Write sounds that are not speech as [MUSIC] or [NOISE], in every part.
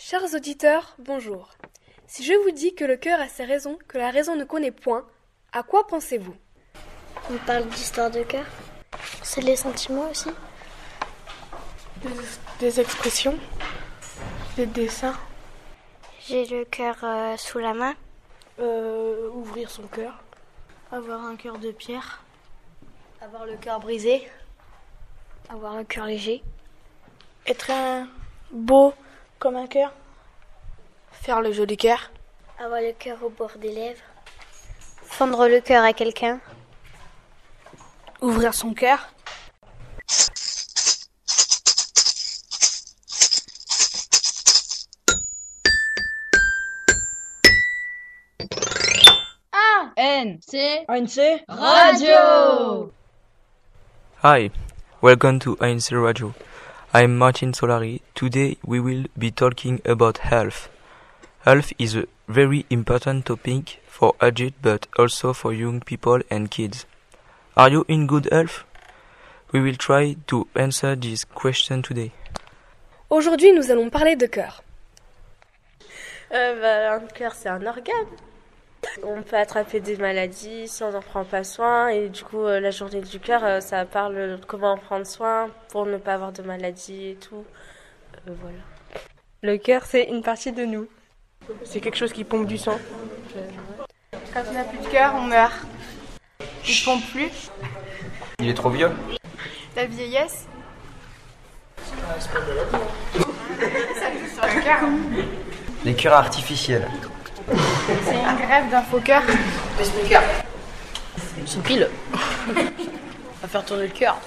Chers auditeurs, bonjour. Si je vous dis que le cœur a ses raisons, que la raison ne connaît point, à quoi pensez-vous? On parle d'histoire de cœur. C'est les sentiments aussi. Des, des expressions, des dessins. J'ai le cœur euh, sous la main. Euh, ouvrir son cœur. Avoir un cœur de pierre. Avoir le cœur brisé. Avoir un cœur léger. Être un beau comme un cœur. Faire le joli cœur. Avoir le cœur au bord des lèvres. Fendre le cœur à quelqu'un. Ouvrir son cœur. ANC ANC Radio Hi, welcome to ANC Radio. I'm Martin Solari. Today we will be talking about health. Health is a very important topic for adults but also for young people and kids. Are you in good health? We will try to answer this question today. Aujourd'hui, nous allons parler de cœur. Euh, bah, un cœur, c'est un organe. On peut attraper des maladies si on n'en prend pas soin. Et du coup, euh, la journée du cœur, euh, ça parle de comment en prendre soin pour ne pas avoir de maladies et tout. Euh, voilà. Le cœur, c'est une partie de nous. C'est quelque chose qui pompe du sang. Quand on n'a plus de cœur, on meurt. Il ne pompe plus. Il est trop vieux. La vieillesse. Ça joue sur le cœur. Les cœurs artificiels. C'est une grève d'un faux cœur. C'est une pile. [LAUGHS] à faire tourner le cœur.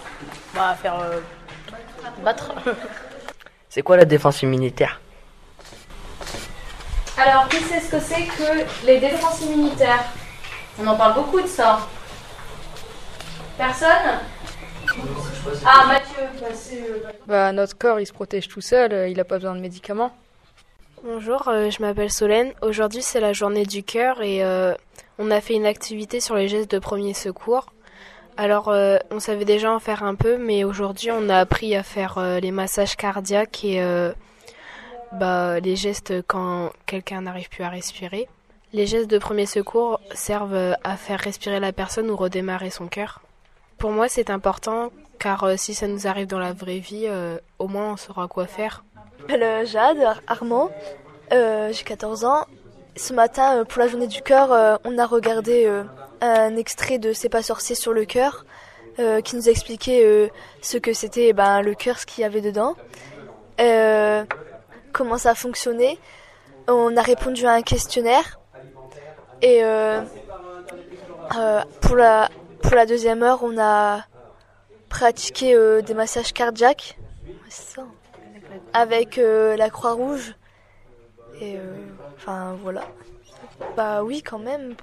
Bah, à faire euh, battre. C'est quoi la défense immunitaire? Alors, qui sait ce que c'est que les défenses immunitaires? On en parle beaucoup de ça. Personne? Ah, Mathieu. Bah, euh, bah, notre corps, il se protège tout seul, euh, il n'a pas besoin de médicaments. Bonjour, euh, je m'appelle Solène. Aujourd'hui, c'est la journée du cœur et euh, on a fait une activité sur les gestes de premier secours. Alors, euh, on savait déjà en faire un peu, mais aujourd'hui, on a appris à faire les massages cardiaques et bah, les gestes quand quelqu'un n'arrive plus à respirer. Les gestes de premier secours servent à faire respirer la personne ou redémarrer son cœur. Pour moi, c'est important car si ça nous arrive dans la vraie vie, au moins on saura quoi faire. Je m'appelle Jade Armand, euh, j'ai 14 ans. Ce matin, euh, pour la journée du cœur, euh, on a regardé un extrait de C'est pas sorcier sur le cœur, qui nous expliquait ce que c'était ben, le cœur, ce qu'il y avait dedans, comment ça fonctionnait. On a répondu à un questionnaire. Et pour, la, pour la deuxième heure, on a pratiqué des massages cardiaques. Avec euh, la Croix-Rouge. Et euh, enfin voilà. Bah oui quand même.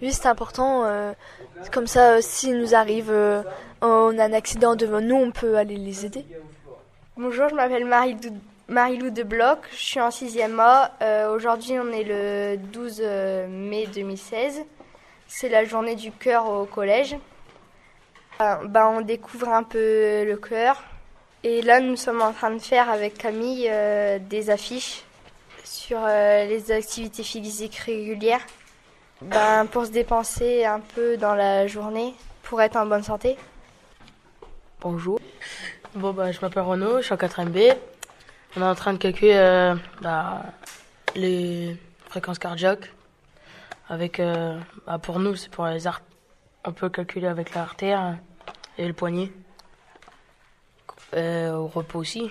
Oui c'est important. Euh, comme ça s'il nous arrive on a un accident devant nous on peut aller les aider. Bonjour je m'appelle Marie-Lou Marie de Bloch, je suis en 6e A. Aujourd'hui on est le 12 mai 2016. C'est la journée du cœur au collège. bah, on découvre un peu le cœur, et là, nous sommes en train de faire avec Camille euh, des affiches sur euh, les activités physiques régulières ben, pour se dépenser un peu dans la journée, pour être en bonne santé. Bonjour. Bon, bah, je m'appelle Renaud, je suis en 4 B. On est en train de calculer bah, les fréquences cardiaques. Avec, bah, pour nous, c'est pour les arts. On peut calculer avec l'artère et le poignet. Au repos aussi.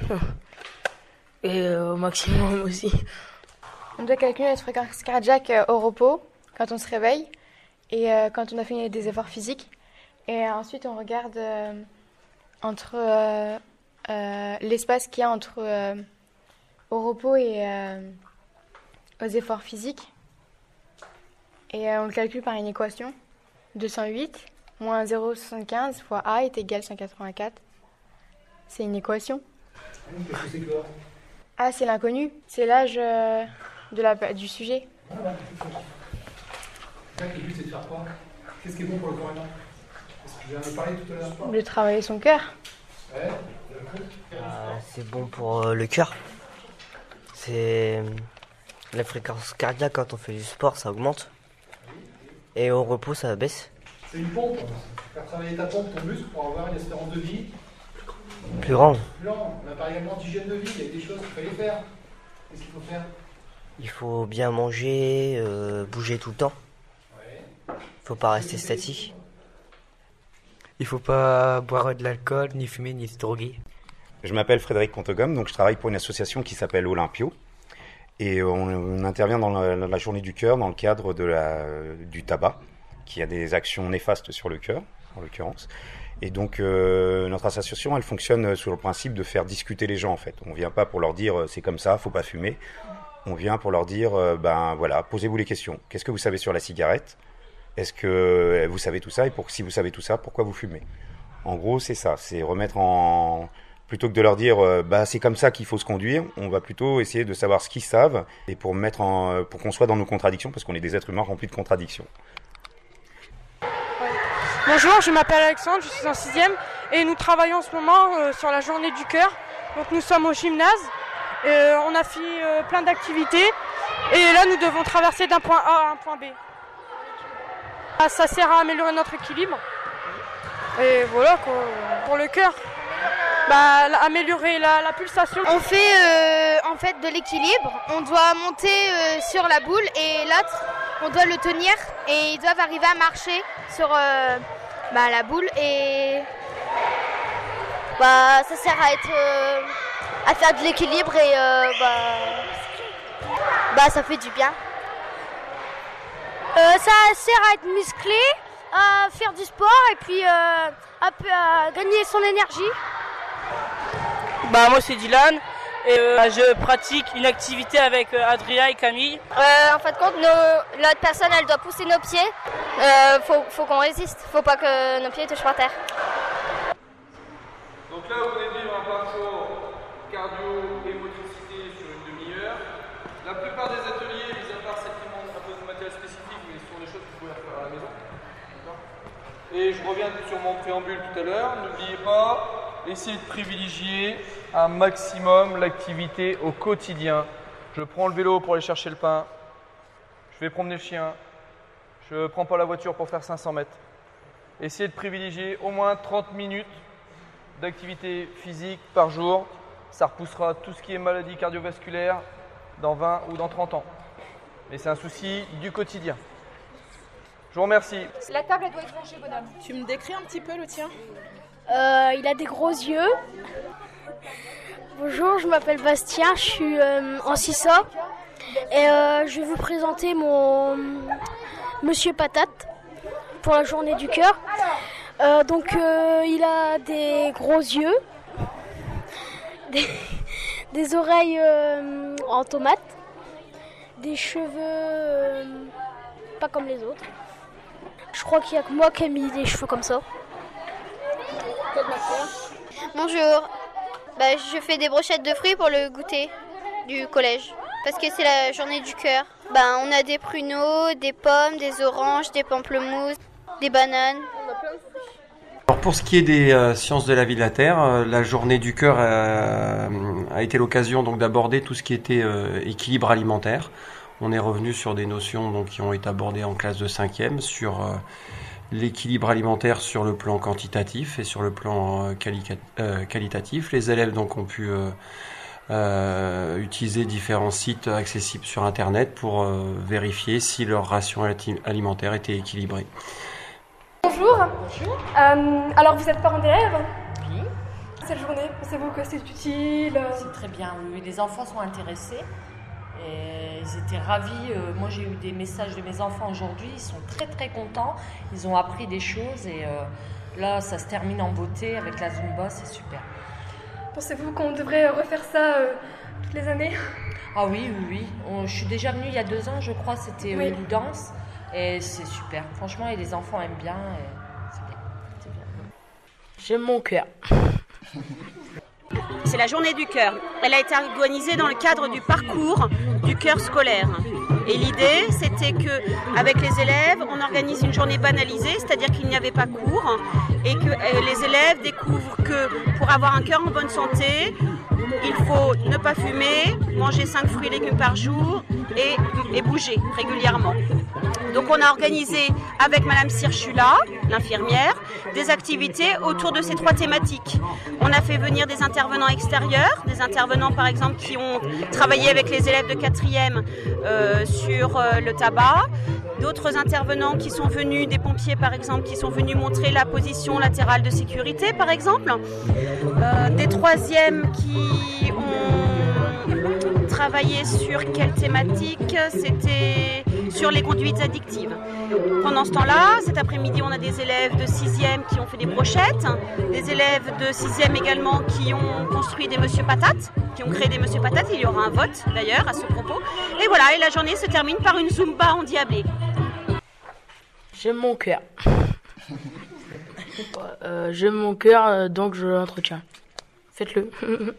Et euh, au maximum [LAUGHS] aussi. On doit calculer notre fréquence cardiaque euh, au repos, quand on se réveille, et quand on a fait des efforts physiques. Et ensuite, on regarde entre l'espace qu'il y a entre au repos et aux efforts physiques. Et on le calcule par une équation. 208 moins 0,75 fois A est égal à 184. C'est une équation. Ah, c'est l'inconnu. C'est l'âge euh, de la, du sujet. Qu'est-ce qui est bon pour le corps humain tout à l'heure. De travailler son cœur. Euh, c'est bon pour euh, le cœur. C'est la fréquence cardiaque quand on fait du sport, ça augmente. Et au repos, ça baisse. C'est une pompe. Faire travailler ta pompe, ton muscle, pour avoir une espérance de vie plus grande. Plus grande. On a par exemple d'hygiène de vie, il y a des choses qu'il fallait faire. Qu'est-ce qu'il faut faire? Il faut bien manger, euh, bouger tout le temps. Il faut pas rester statique. Il faut pas boire de l'alcool, ni fumer, ni se droguer. Je m'appelle Frédéric Contogum, donc je travaille pour une association qui s'appelle Olympio. Et on, intervient dans la, journée du cœur dans le cadre de la, du tabac, qui a des actions néfastes sur le cœur, en l'occurrence. Et donc euh, notre association, elle fonctionne sur le principe de faire discuter les gens en fait. On vient pas pour leur dire euh, c'est comme ça, faut pas fumer. On vient pour leur dire euh, ben voilà, posez-vous les questions. Qu'est-ce que vous savez sur la cigarette? Est-ce que vous savez tout ça? Et pour, si vous savez tout ça, pourquoi vous fumez? En gros, c'est ça, c'est remettre en plutôt que de leur dire bah c'est comme ça qu'il faut se conduire, on va plutôt essayer de savoir ce qu'ils savent et pour mettre pour qu'on soit dans nos contradictions parce qu'on est des êtres humains remplis de contradictions. Bonjour, je m'appelle Alexandre, je suis en sixième et nous travaillons en ce moment euh, sur la journée du cœur. Donc nous sommes au gymnase, euh, on a fait euh, plein d'activités et là nous devons traverser d'un point A à un point B. Ah, ça sert à améliorer notre équilibre. Et voilà pour le cœur. Bah, améliorer la, pulsation. On fait en fait de l'équilibre. On doit monter sur la boule et l'autre on doit le tenir et ils doivent arriver à marcher sur euh, bah, la boule et bah, ça sert euh, à faire de l'équilibre et euh, bah, ça fait du bien. ça sert à être musclé, à faire du sport et puis à, à gagner son énergie. Bah moi c'est Dylan et euh, je pratique une activité avec euh, Adria et Camille. Euh, en fait, compte, l'autre personne, elle doit pousser nos pieds. faut, faut qu'on résiste. Faut pas que nos pieds touchent par terre. Donc là, vous venez de vivre un parcours cardio et motricité sur une demi-heure. La plupart des ateliers, mis à part demandent un peu de matériel spécifique, mais ce sont des choses que vous pouvez faire à la maison. Et je reviens sur mon préambule tout à l'heure. N'oubliez pas, essayez de privilégier un maximum l'activité au quotidien. Je prends le vélo pour aller chercher le pain, je vais promener le chien, je ne prends pas la voiture pour faire 500 mètres. Essayez de privilégier au moins 30 minutes d'activité physique par jour. Ça repoussera tout ce qui est maladie cardiovasculaire dans 20 ou dans 30 ans. Mais c'est un souci du quotidien. Je vous remercie. La table, doit être rangée, bonhomme. Tu me décris un petit peu le tien? Euh, Il a des gros yeux. Bonjour, je m'appelle Bastien, je suis euh, en CISA et euh, je vais vous présenter mon Monsieur Patate pour la journée du cœur. Donc il a des gros yeux, des, oreilles en tomate, des cheveux pas comme les autres. Je crois qu'il n'y a que moi qui ai mis des cheveux comme ça. Bonjour, bah, je fais des brochettes de fruits pour le goûter du collège. Parce que c'est la journée du cœur. Bah, on a des pruneaux, des pommes, des oranges, des pamplemousses, des bananes. Alors pour ce qui est des euh, sciences de la vie de la Terre, euh, la journée du cœur euh, a été l'occasion donc d'aborder tout ce qui était équilibre alimentaire. On est revenu sur des notions donc, qui ont été abordées en classe de 5e sur l'équilibre alimentaire sur le plan quantitatif et sur le plan euh, euh, qualitatif. Les élèves donc ont pu euh, utiliser différents sites accessibles sur Internet pour vérifier si leur ration alimentaire était équilibrée. Bonjour. Bonjour. alors vous êtes parents d'élèves? Oui. Cette journée, pensez-vous que c'est utile? C'est très bien, oui. Les enfants sont intéressés. Et ils étaient ravis. Euh, moi, j'ai eu des messages de mes enfants aujourd'hui. Ils sont très, très contents. Ils ont appris des choses. Et euh, là, ça se termine en beauté avec la Zumba. C'est super. Pensez-vous qu'on devrait refaire ça euh, toutes les années? Ah oui, oui, oui. je suis déjà venue il y a deux ans, je crois. C'était une danse. Et c'est super. Franchement, et les enfants aiment bien. C'est bien. bien. J'aime mon cœur. [LAUGHS] C'est la journée du cœur. Elle a été organisée dans le cadre du parcours du cœur scolaire. Et l'idée, c'était que avec les élèves, on organise une journée banalisée, c'est-à-dire qu'il n'y avait pas cours, et que euh, les élèves découvrent que pour avoir un cœur en bonne santé, il faut ne pas fumer, manger 5 fruits et légumes par jour et, et bouger régulièrement. Donc on a organisé avec Madame Sirchula, l'infirmière, des activités autour de ces trois thématiques. On a fait venir des intervenants extérieurs, des intervenants par exemple qui ont travaillé avec les élèves de quatrième euh, sur euh, le tabac, d'autres intervenants qui sont venus, des pompiers par exemple, qui sont venus montrer la position latérale de sécurité par exemple, Euh, des troisièmes qui ont travaillé sur quelle thématique? C'était sur les conduites addictives. Pendant ce temps-là, cet après-midi, on a des élèves de 6e qui ont fait des brochettes, des élèves de 6e également qui ont construit des Monsieur Patates, qui ont créé des Monsieur Patates. Il y aura un vote d'ailleurs à ce propos. Et voilà, et la journée se termine par une Zumba endiablée. J'aime mon cœur. Euh, J'aime mon cœur, euh, donc je l'entretiens. Faites-le. [LAUGHS]